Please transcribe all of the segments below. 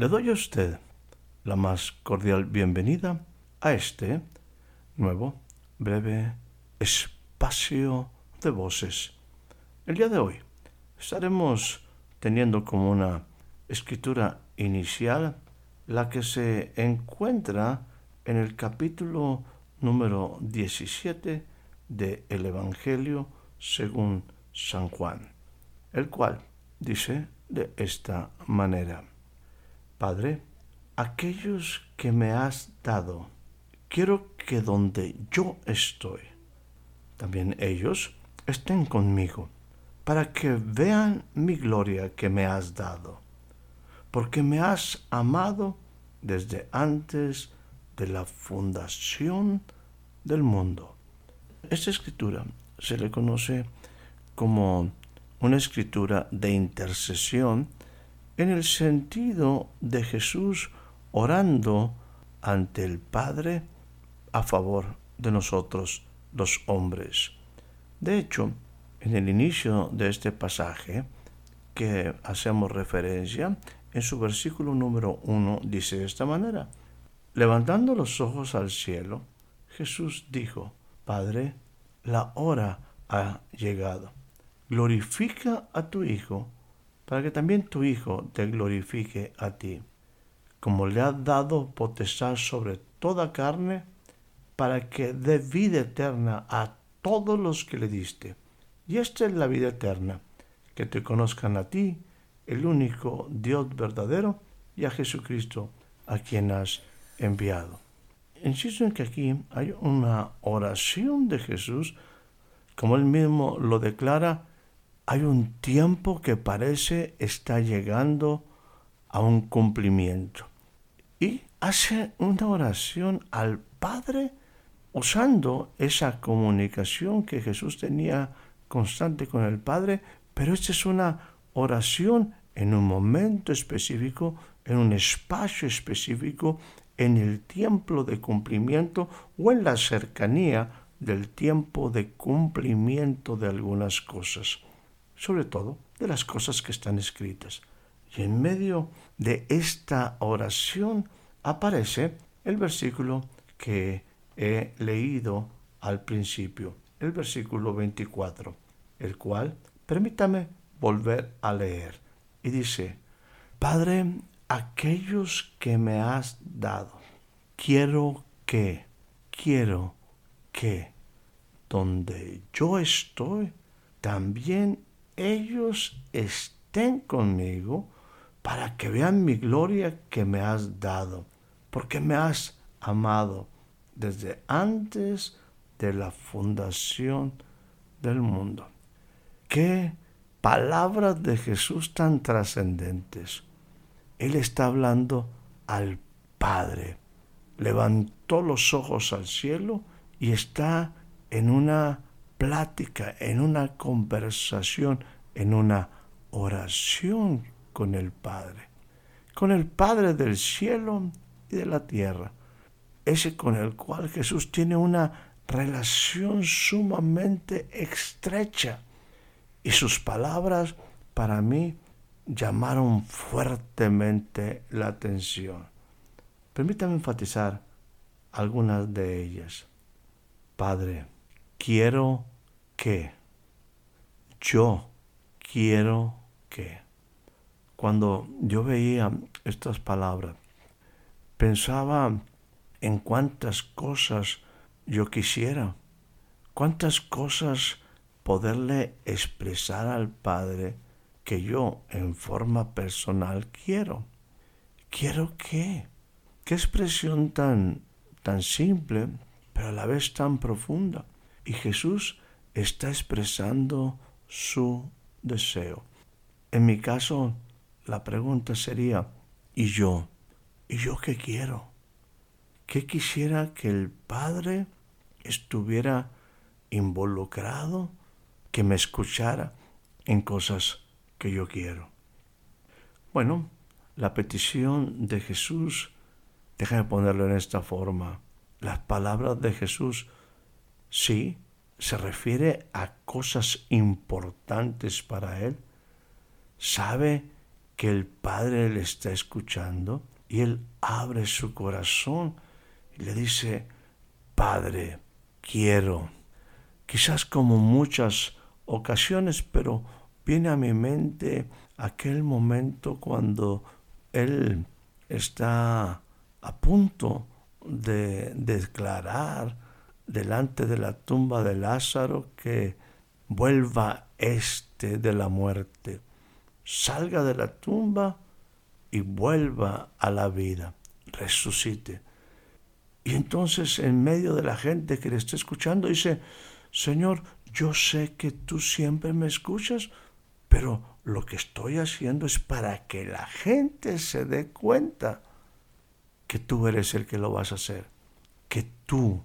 Le doy a usted la más cordial bienvenida a este nuevo, breve espacio de voces. El día de hoy estaremos teniendo como una escritura inicial la que se encuentra en el capítulo número 17 del el Evangelio según San Juan, el cual dice de esta manera. Padre, aquellos que me has dado, quiero que donde yo estoy, también ellos estén conmigo, para que vean mi gloria que me has dado, porque me has amado desde antes de la fundación del mundo. Esta escritura se le conoce como una escritura de intercesión en el sentido de Jesús orando ante el Padre a favor de nosotros los hombres. De hecho, en el inicio de este pasaje que hacemos referencia, en su versículo número uno dice de esta manera, levantando los ojos al cielo, Jesús dijo, Padre, la hora ha llegado. Glorifica a tu Hijo para que también tu Hijo te glorifique a ti, como le has dado potestad sobre toda carne, para que dé vida eterna a todos los que le diste. Y esta es la vida eterna, que te conozcan a ti, el único Dios verdadero, y a Jesucristo, a quien has enviado. Insisto en que aquí hay una oración de Jesús, como él mismo lo declara, hay un tiempo que parece está llegando a un cumplimiento. Y hace una oración al Padre usando esa comunicación que Jesús tenía constante con el Padre, pero esta es una oración en un momento específico, en un espacio específico, en el tiempo de cumplimiento o en la cercanía del tiempo de cumplimiento de algunas cosas sobre todo de las cosas que están escritas. Y en medio de esta oración aparece el versículo que he leído al principio, el versículo 24, el cual permítame volver a leer. Y dice, Padre, aquellos que me has dado, quiero que, quiero que, donde yo estoy, también ellos estén conmigo para que vean mi gloria que me has dado, porque me has amado desde antes de la fundación del mundo. Qué palabras de Jesús tan trascendentes. Él está hablando al Padre. Levantó los ojos al cielo y está en una plática, en una conversación, en una oración con el Padre, con el Padre del cielo y de la tierra, ese con el cual Jesús tiene una relación sumamente estrecha. Y sus palabras para mí llamaron fuertemente la atención. Permítame enfatizar algunas de ellas. Padre, quiero que, yo quiero que. Cuando yo veía estas palabras, pensaba en cuántas cosas yo quisiera, cuántas cosas poderle expresar al Padre que yo en forma personal quiero. ¿Quiero qué? ¿Qué expresión tan, tan simple, pero a la vez tan profunda. Y Jesús está expresando su deseo. En mi caso, la pregunta sería, ¿y yo? ¿Y yo qué quiero? ¿Qué quisiera que el Padre estuviera involucrado, que me escuchara en cosas que yo quiero? Bueno, la petición de Jesús, déjame ponerlo en esta forma, las palabras de Jesús, sí, se refiere a cosas importantes para él. Sabe que el Padre le está escuchando y él abre su corazón y le dice, Padre, quiero. Quizás como muchas ocasiones, pero viene a mi mente aquel momento cuando él está a punto de declarar delante de la tumba de Lázaro que vuelva éste de la muerte, salga de la tumba y vuelva a la vida, resucite. Y entonces en medio de la gente que le está escuchando dice, Señor, yo sé que tú siempre me escuchas, pero lo que estoy haciendo es para que la gente se dé cuenta que tú eres el que lo vas a hacer, que tú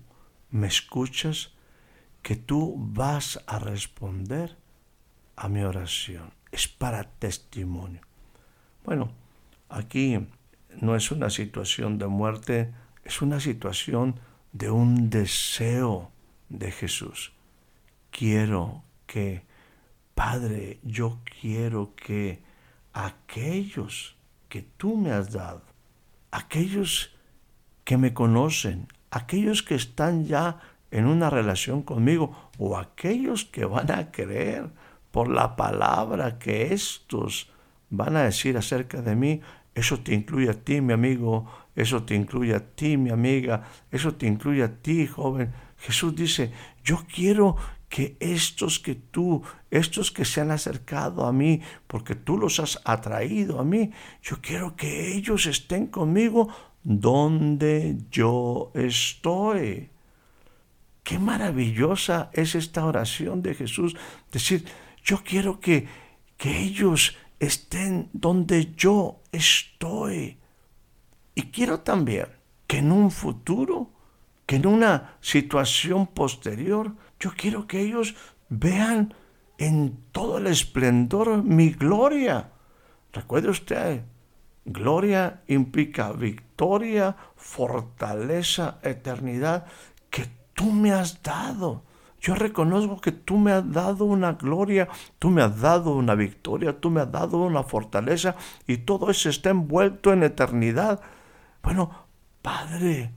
me escuchas, que tú vas a responder a mi oración. Es para testimonio. Bueno, aquí no es una situación de muerte, es una situación de un deseo de Jesús. Quiero que, Padre, yo quiero que aquellos que tú me has dado, aquellos que me conocen, aquellos que están ya en una relación conmigo o aquellos que van a creer por la palabra que estos van a decir acerca de mí, eso te incluye a ti, mi amigo, eso te incluye a ti, mi amiga, eso te incluye a ti, joven. Jesús dice, yo quiero que estos que tú, estos que se han acercado a mí, porque tú los has atraído a mí, yo quiero que ellos estén conmigo donde yo estoy. Qué maravillosa es esta oración de Jesús. Decir, yo quiero que, que ellos estén donde yo estoy. Y quiero también que en un futuro, que en una situación posterior, yo quiero que ellos vean en todo el esplendor mi gloria. Recuerde usted, gloria implica victoria, fortaleza, eternidad que tú me has dado. Yo reconozco que tú me has dado una gloria, tú me has dado una victoria, tú me has dado una fortaleza y todo eso está envuelto en eternidad. Bueno, Padre,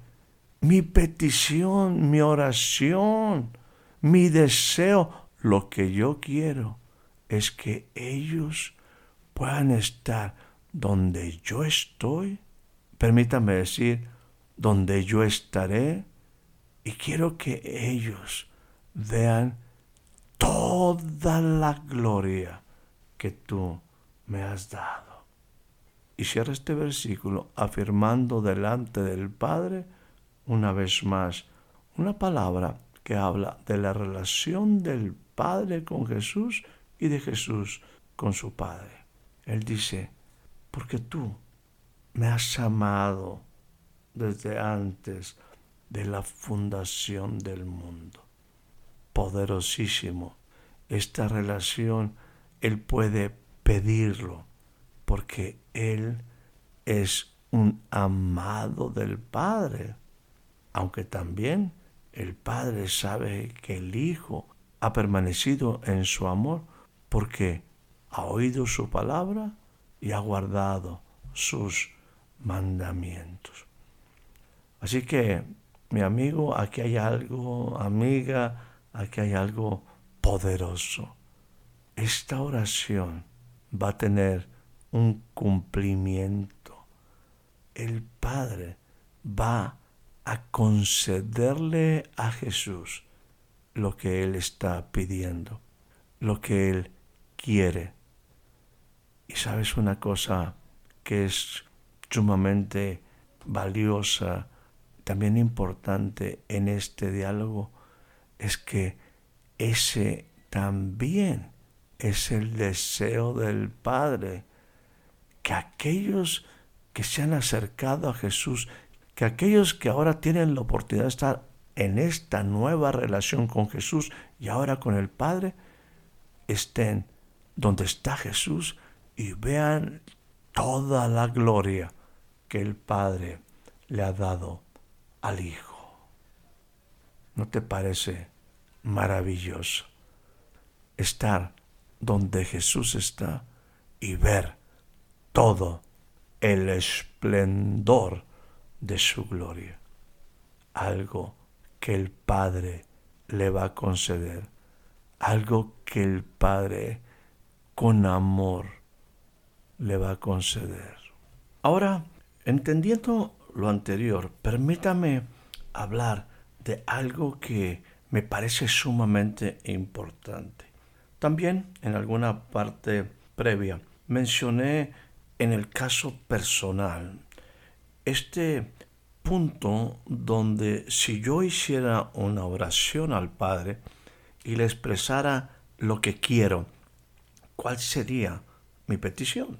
mi petición, mi oración, mi deseo, lo que yo quiero es que ellos puedan estar donde yo estoy. Permítame decir, donde yo estaré. Y quiero que ellos vean toda la gloria que tú me has dado. Y cierra este versículo afirmando delante del Padre una vez más una palabra que habla de la relación del Padre con Jesús y de Jesús con su Padre. Él dice, porque tú me has amado desde antes de la fundación del mundo. Poderosísimo. Esta relación Él puede pedirlo porque Él es un amado del Padre, aunque también el Padre sabe que el Hijo ha permanecido en su amor porque ha oído su palabra y ha guardado sus mandamientos. Así que, mi amigo, aquí hay algo, amiga, aquí hay algo poderoso. Esta oración va a tener un cumplimiento. El Padre va a concederle a Jesús lo que Él está pidiendo, lo que Él quiere. Y sabes una cosa que es sumamente valiosa también importante en este diálogo es que ese también es el deseo del Padre, que aquellos que se han acercado a Jesús, que aquellos que ahora tienen la oportunidad de estar en esta nueva relación con Jesús y ahora con el Padre, estén donde está Jesús y vean toda la gloria que el Padre le ha dado al Hijo. ¿No te parece maravilloso estar donde Jesús está y ver todo el esplendor de su gloria? Algo que el Padre le va a conceder, algo que el Padre con amor le va a conceder. Ahora, entendiendo lo anterior, permítame hablar de algo que me parece sumamente importante. También en alguna parte previa mencioné en el caso personal este punto donde si yo hiciera una oración al Padre y le expresara lo que quiero, ¿cuál sería mi petición?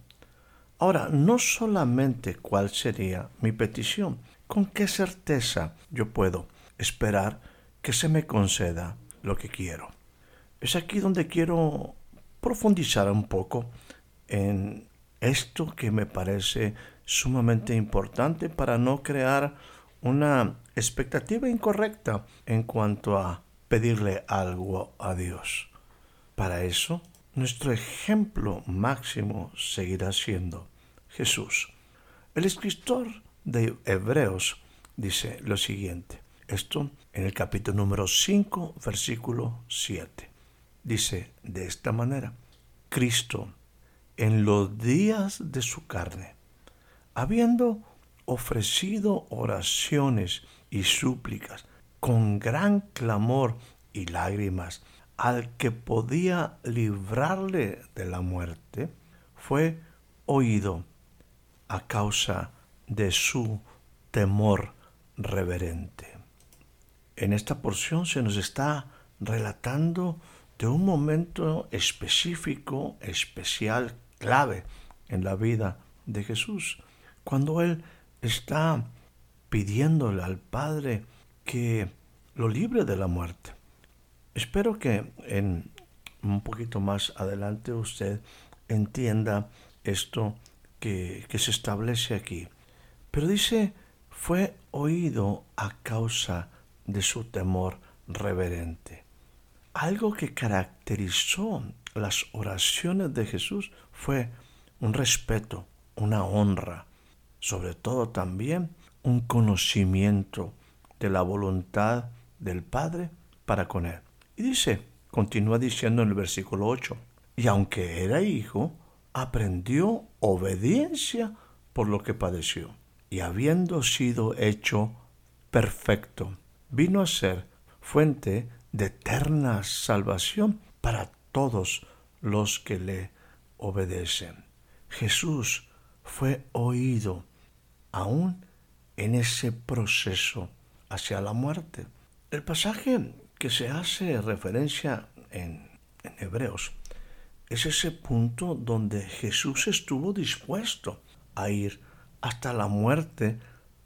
Ahora, no solamente cuál sería mi petición, con qué certeza yo puedo esperar que se me conceda lo que quiero. Es aquí donde quiero profundizar un poco en esto que me parece sumamente importante para no crear una expectativa incorrecta en cuanto a pedirle algo a Dios. Para eso nuestro ejemplo máximo seguirá siendo Jesús. El escritor de Hebreos dice lo siguiente, esto en el capítulo número 5, versículo 7. Dice de esta manera, Cristo en los días de su carne, habiendo ofrecido oraciones y súplicas con gran clamor y lágrimas al que podía librarle de la muerte, fue oído a causa de su temor reverente. En esta porción se nos está relatando de un momento específico, especial, clave en la vida de Jesús, cuando Él está pidiéndole al Padre que lo libre de la muerte. Espero que en un poquito más adelante usted entienda esto que, que se establece aquí. Pero dice, fue oído a causa de su temor reverente. Algo que caracterizó las oraciones de Jesús fue un respeto, una honra, sobre todo también un conocimiento de la voluntad del Padre para con él. Y dice, continúa diciendo en el versículo 8, y aunque era hijo, aprendió obediencia por lo que padeció, y habiendo sido hecho perfecto, vino a ser fuente de eterna salvación para todos los que le obedecen. Jesús fue oído aún en ese proceso hacia la muerte. El pasaje que se hace referencia en, Hebreos es ese punto donde Jesús estuvo dispuesto a ir hasta la muerte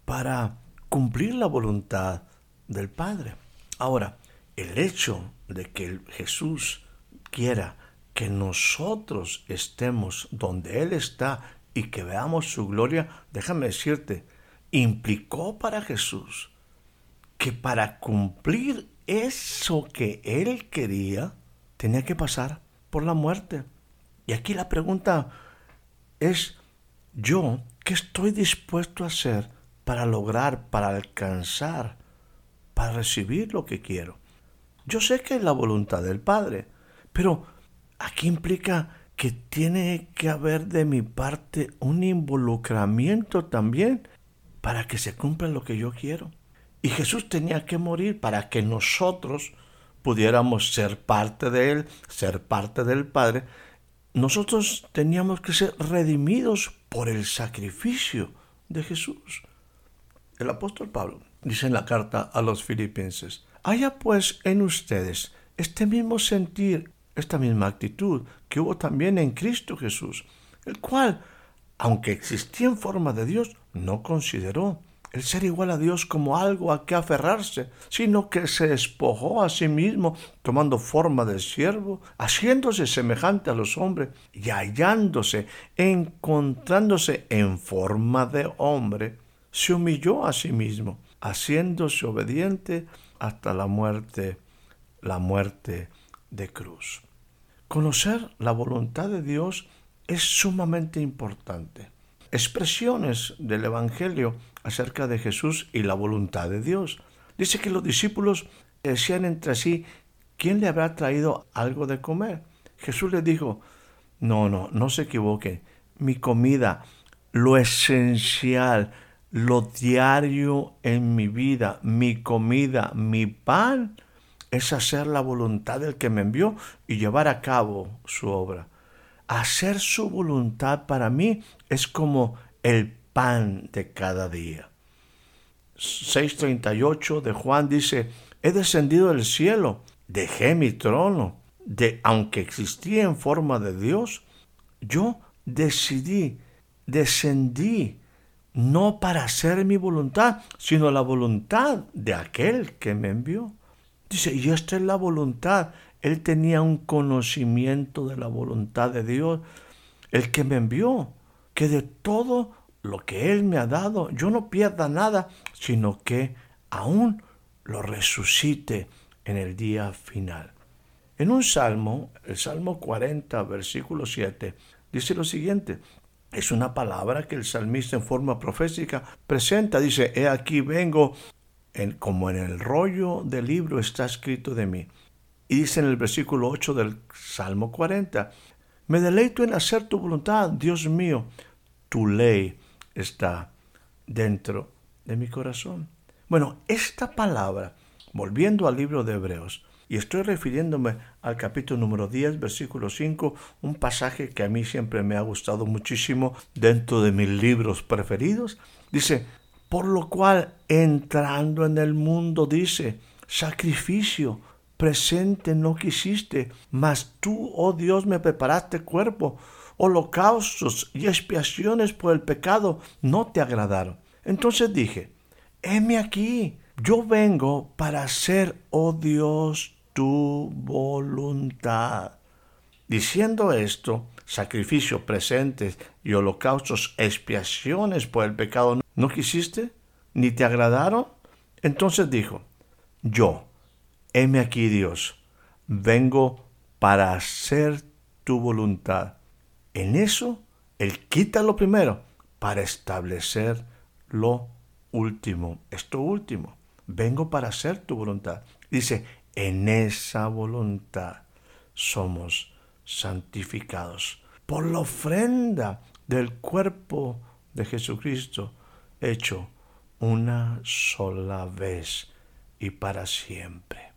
para cumplir la voluntad del Padre. Ahora, el hecho de que Jesús quiera que nosotros estemos donde Él está y que veamos su gloria, déjame decirte, implicó para Jesús que para cumplir eso que él quería tenía que pasar por la muerte. Y aquí la pregunta es, ¿yo qué estoy dispuesto a hacer para lograr, para alcanzar, para recibir lo que quiero? Yo sé que es la voluntad del Padre, pero aquí implica que tiene que haber de mi parte un involucramiento también para que se cumpla lo que yo quiero. Y Jesús tenía que morir para que nosotros pudiéramos ser parte de Él, ser parte del Padre. Nosotros teníamos que ser redimidos por el sacrificio de Jesús. El apóstol Pablo dice en la carta a los filipenses, haya pues en ustedes este mismo sentir, esta misma actitud que hubo también en Cristo Jesús, el cual, aunque existía en forma de Dios, no consideró el ser igual a Dios como algo a que aferrarse, sino que se despojó a sí mismo, tomando forma de siervo, haciéndose semejante a los hombres y hallándose, encontrándose en forma de hombre, se humilló a sí mismo, haciéndose obediente hasta la muerte, la muerte de cruz. Conocer la voluntad de Dios es sumamente importante. Expresiones del Evangelio acerca de Jesús y la voluntad de Dios. Dice que los discípulos decían entre sí, ¿quién le habrá traído algo de comer? Jesús les dijo, no, no, no se equivoquen. Mi comida, lo esencial, lo diario en mi vida, mi comida, mi pan, es hacer la voluntad del que me envió y llevar a cabo su obra. Hacer su voluntad para mí es como el pan de cada día. 6.38 de Juan dice, he descendido del cielo, dejé mi trono, de aunque existía en forma de Dios, yo decidí, descendí, no para hacer mi voluntad, sino la voluntad de aquel que me envió. Dice, y esta es la voluntad. Él tenía un conocimiento de la voluntad de Dios, el que me envió, que de todo lo que Él me ha dado, yo no pierda nada, sino que aún lo resucite en el día final. En un salmo, el Salmo 40, versículo 7, dice lo siguiente. Es una palabra que el salmista en forma profética presenta. Dice, he aquí vengo, en, como en el rollo del libro está escrito de mí. Y dice en el versículo 8 del Salmo 40, me deleito en hacer tu voluntad, Dios mío, tu ley está dentro de mi corazón. Bueno, esta palabra, volviendo al libro de Hebreos, y estoy refiriéndome al capítulo número 10, versículo 5, un pasaje que a mí siempre me ha gustado muchísimo dentro de mis libros preferidos. Dice, por lo cual entrando en el mundo, dice, sacrificio presente no quisiste, mas tú, oh Dios, me preparaste cuerpo holocaustos y expiaciones por el pecado no te agradaron. Entonces dije, heme aquí, yo vengo para hacer, oh Dios, tu voluntad. Diciendo esto, sacrificios presentes y holocaustos, expiaciones por el pecado, ¿no quisiste? ¿Ni te agradaron? Entonces dijo, yo, heme aquí Dios, vengo para hacer tu voluntad. En eso, Él quita lo primero para establecer lo último. Esto último. Vengo para hacer tu voluntad. Dice, en esa voluntad somos santificados por la ofrenda del cuerpo de Jesucristo hecho una sola vez y para siempre.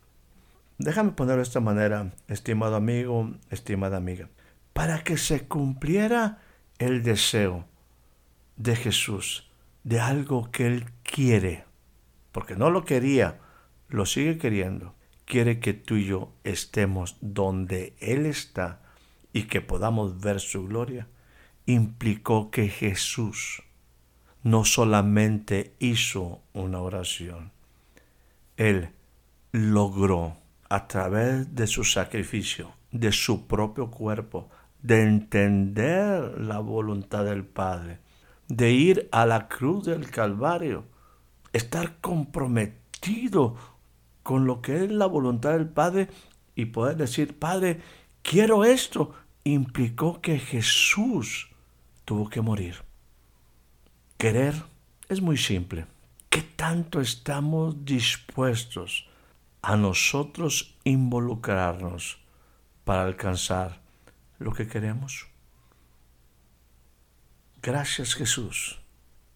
Déjame ponerlo de esta manera, estimado amigo, estimada amiga para que se cumpliera el deseo de Jesús, de algo que Él quiere, porque no lo quería, lo sigue queriendo. Quiere que tú y yo estemos donde Él está y que podamos ver su gloria. Implicó que Jesús no solamente hizo una oración, Él logró a través de su sacrificio, de su propio cuerpo, de entender la voluntad del Padre, de ir a la cruz del Calvario, estar comprometido con lo que es la voluntad del Padre y poder decir, Padre, quiero esto, implicó que Jesús tuvo que morir. Querer es muy simple. ¿Qué tanto estamos dispuestos a nosotros involucrarnos para alcanzar lo que queremos. Gracias Jesús,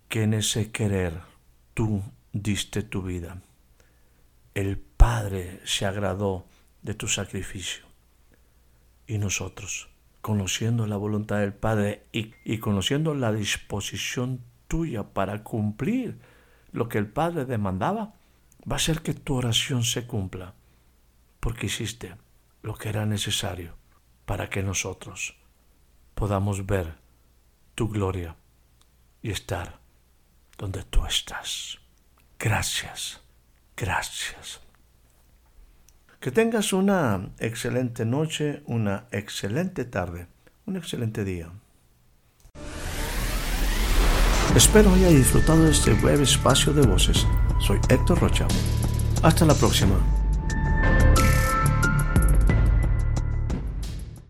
que en ese querer tú diste tu vida. El Padre se agradó de tu sacrificio. Y nosotros, conociendo la voluntad del Padre y, y conociendo la disposición tuya para cumplir lo que el Padre demandaba, va a ser que tu oración se cumpla, porque hiciste lo que era necesario para que nosotros podamos ver tu gloria y estar donde tú estás. Gracias, gracias. Que tengas una excelente noche, una excelente tarde, un excelente día. Espero haya disfrutado de este breve espacio de voces. Soy Héctor Rocha. Hasta la próxima.